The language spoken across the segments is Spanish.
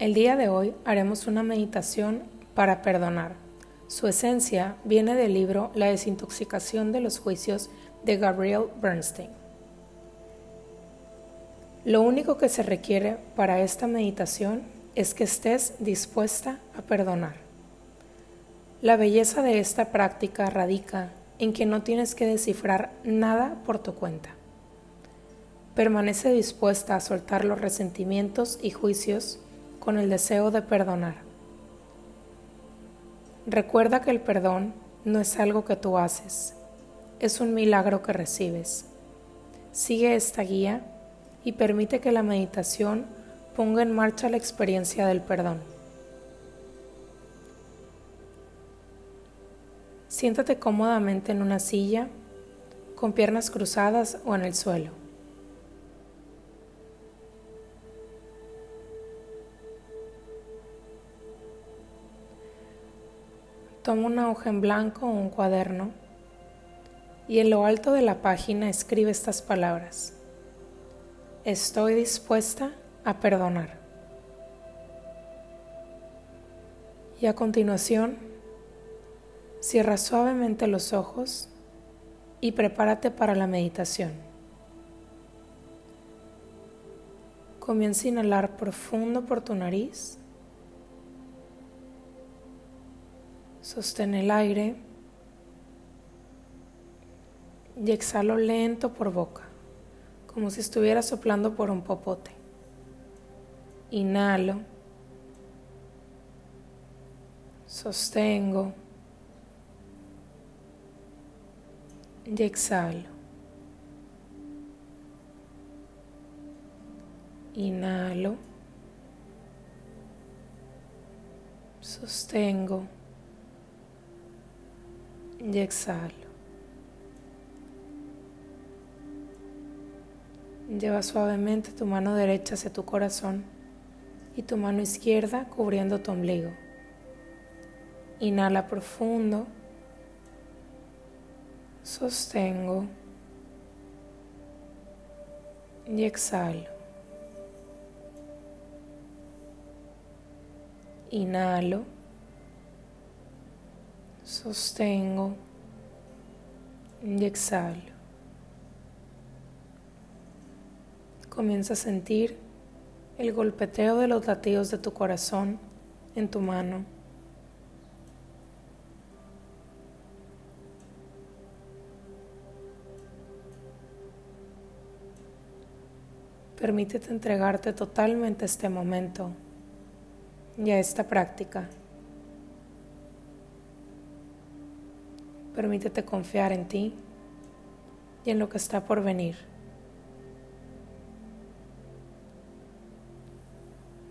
El día de hoy haremos una meditación para perdonar. Su esencia viene del libro La desintoxicación de los juicios de Gabriel Bernstein. Lo único que se requiere para esta meditación es que estés dispuesta a perdonar. La belleza de esta práctica radica en que no tienes que descifrar nada por tu cuenta. Permanece dispuesta a soltar los resentimientos y juicios con el deseo de perdonar. Recuerda que el perdón no es algo que tú haces, es un milagro que recibes. Sigue esta guía y permite que la meditación ponga en marcha la experiencia del perdón. Siéntate cómodamente en una silla, con piernas cruzadas o en el suelo. Toma una hoja en blanco o un cuaderno y en lo alto de la página escribe estas palabras. Estoy dispuesta a perdonar. Y a continuación, cierra suavemente los ojos y prepárate para la meditación. Comienza a inhalar profundo por tu nariz Sostén el aire y exhalo lento por boca, como si estuviera soplando por un popote. Inhalo, sostengo y exhalo. Inhalo, sostengo y exhalo. Lleva suavemente tu mano derecha hacia tu corazón y tu mano izquierda cubriendo tu ombligo. Inhala profundo. Sostengo. Y exhalo. Inhalo sostengo y exhalo. Comienza a sentir el golpeteo de los latidos de tu corazón en tu mano. Permítete entregarte totalmente a este momento y a esta práctica. Permítete confiar en ti y en lo que está por venir.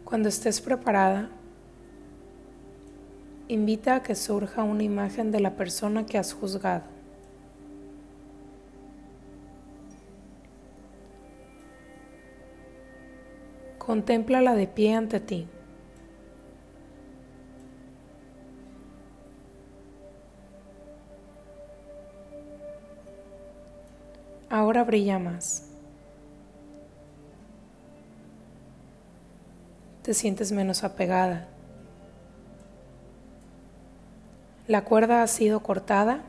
Cuando estés preparada, invita a que surja una imagen de la persona que has juzgado. Contémplala de pie ante ti. Brilla más. Te sientes menos apegada. La cuerda ha sido cortada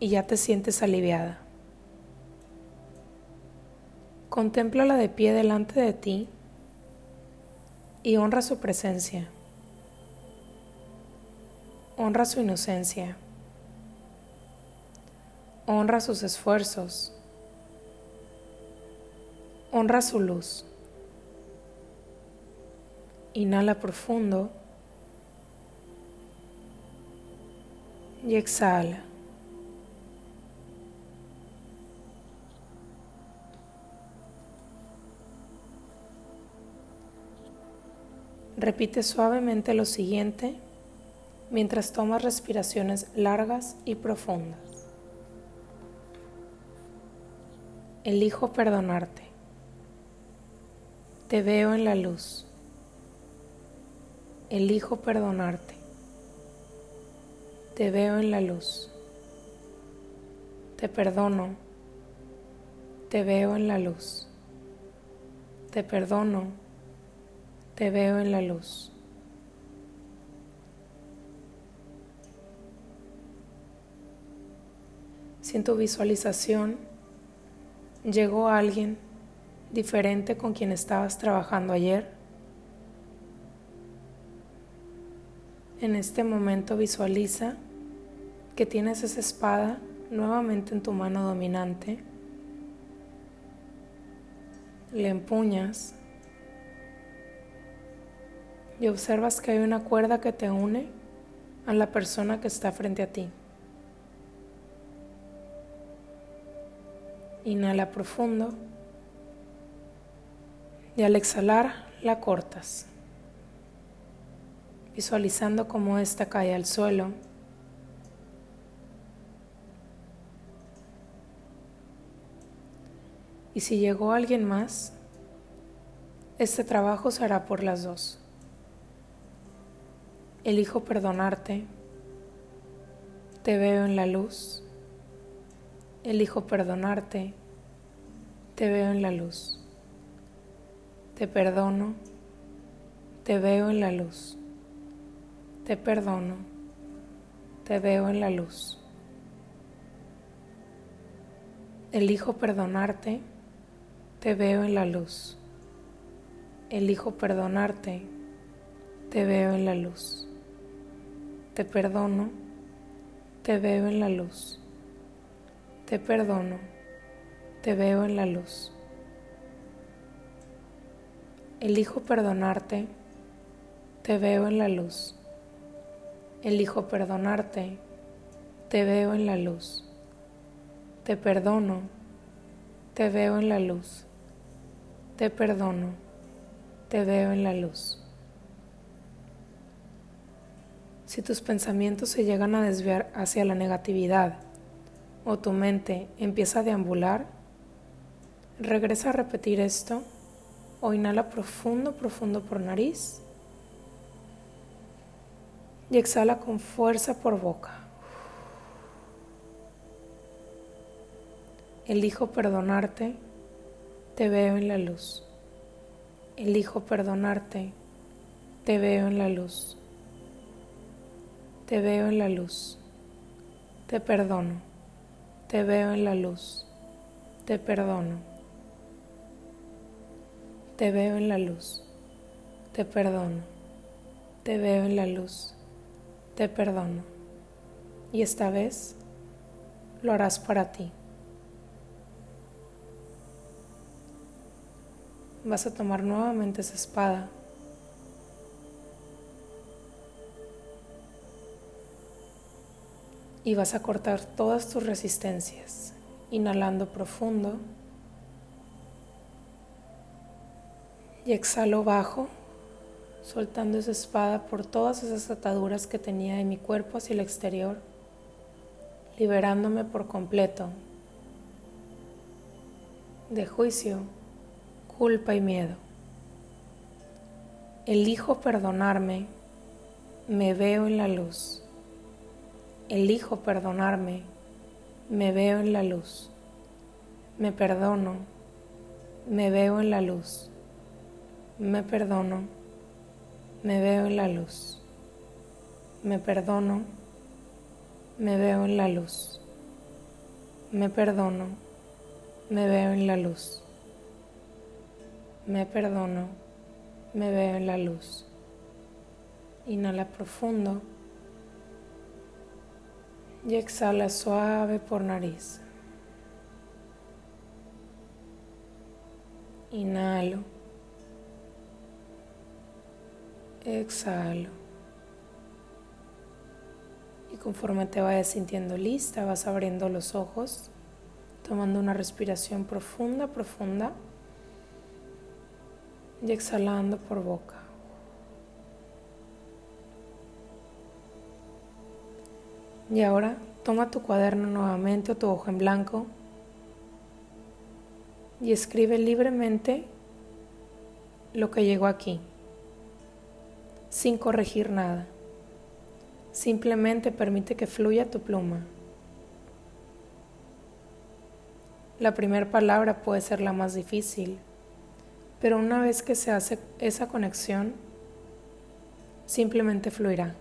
y ya te sientes aliviada. Contémplala de pie delante de ti y honra su presencia. Honra su inocencia. Honra sus esfuerzos. Honra su luz. Inhala profundo y exhala. Repite suavemente lo siguiente mientras tomas respiraciones largas y profundas. Elijo perdonarte. Te veo en la luz. Elijo perdonarte. Te veo en la luz. Te perdono. Te veo en la luz. Te perdono. te veo en la luz. Si en tu visualización llegó alguien diferente con quien estabas trabajando ayer, en este momento visualiza que tienes esa espada nuevamente en tu mano dominante, le empuñas y observas que hay una cuerda que te une a la persona que está frente a ti. Inhala profundo y al exhalar la cortas, visualizando cómo ésta cae al suelo. Y si llegó alguien más, este trabajo será por las dos. Elijo perdonarte. Te veo en la luz. Elijo perdonarte. Te veo en la luz. Te perdono. Te veo en la luz. Te perdono. Te veo en la luz. Elijo perdonarte. Te veo en la luz. Elijo perdonarte. Te veo en la luz. Te perdono, te veo en la luz. Te perdono, te veo en la luz. Elijo perdonarte, te veo en la luz. Elijo perdonarte, te veo en la luz. Te perdono, te veo en la luz. Te perdono, te veo en la luz. Si tus pensamientos se llegan a desviar hacia la negatividad o tu mente empieza a deambular, regresa a repetir esto o inhala profundo, profundo por nariz y exhala con fuerza por boca. Elijo perdonarte, te veo en la luz. Elijo perdonarte, te veo en la luz. Te veo en la luz. Te perdono. Te veo en la luz. Te perdono. Te veo en la luz. Te perdono. Te veo en la luz. Te perdono. Y esta vez lo harás para ti. Vas a tomar nuevamente esa espada y vas a cortar todas tus resistencias, inhalando profundo y exhalo bajo, soltando esa espada por todas esas ataduras que tenía en mi cuerpo hacia el exterior, liberándome por completo de juicio, culpa y miedo. Elijo perdonarme, me veo en la luz. Elijo perdonarme, me veo en la luz. Me perdono, me veo en la luz. Me perdono, me veo en la luz. Me perdono, me veo en la luz. Me perdono, me veo en la luz. Me perdono, me veo en la luz. Inhala profundo y exhala suave por nariz. Inhalo. Exhalo. Y conforme te vayas sintiendo lista, vas abriendo los ojos, tomando una respiración profunda, profunda y exhalando por boca. Y ahora toma tu cuaderno nuevamente o tu hoja en blanco y escribe libremente lo que llegó aquí, sin corregir nada. Simplemente permite que fluya tu pluma. La primera palabra puede ser la más difícil, Pero una vez que se hace esa conexión, simplemente fluirá.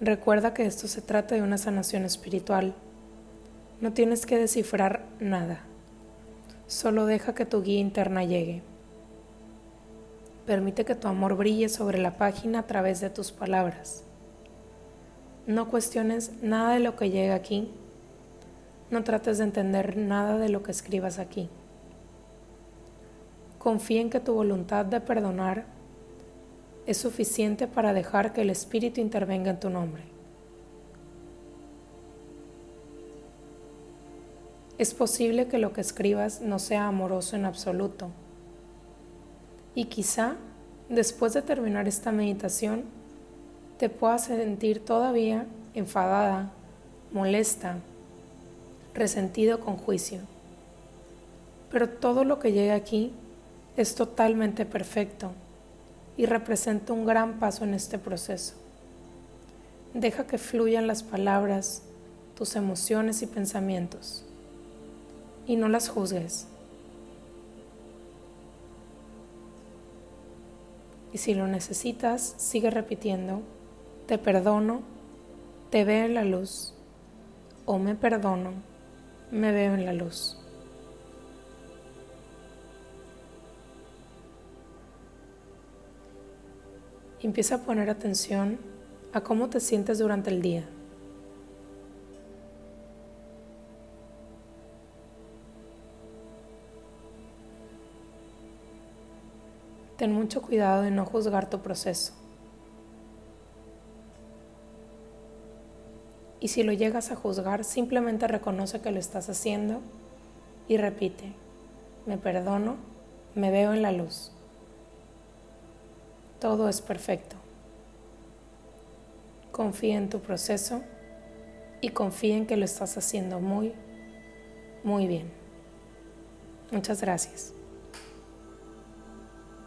Recuerda que esto se trata de una sanación espiritual. No tienes que descifrar nada. Solo deja que tu guía interna llegue. Permite que tu amor brille sobre la página a través de tus palabras. No cuestiones nada de lo que llega aquí. No trates de entender nada de lo que escribas aquí. Confía en que tu voluntad de perdonar es suficiente para dejar que el Espíritu intervenga en tu nombre. Es posible que lo que escribas no sea amoroso en absoluto. Y quizá, después de terminar esta meditación, te puedas sentir todavía enfadada, molesta, resentido con juicio. Pero todo lo que llega aquí es totalmente perfecto y representa un gran paso en este proceso. Deja que fluyan las palabras, tus emociones y pensamientos y no las juzgues. Y si lo necesitas, sigue repitiendo, te perdono, te veo en la luz, o me perdono, me veo en la luz. empieza a poner atención a cómo te sientes durante el día. Ten mucho cuidado de no juzgar tu proceso. Y si lo llegas a juzgar, simplemente reconoce que lo estás haciendo y repite, me perdono, me veo en la luz. Todo es perfecto. Confía en tu proceso y confía en que lo estás haciendo muy, muy bien. Muchas gracias.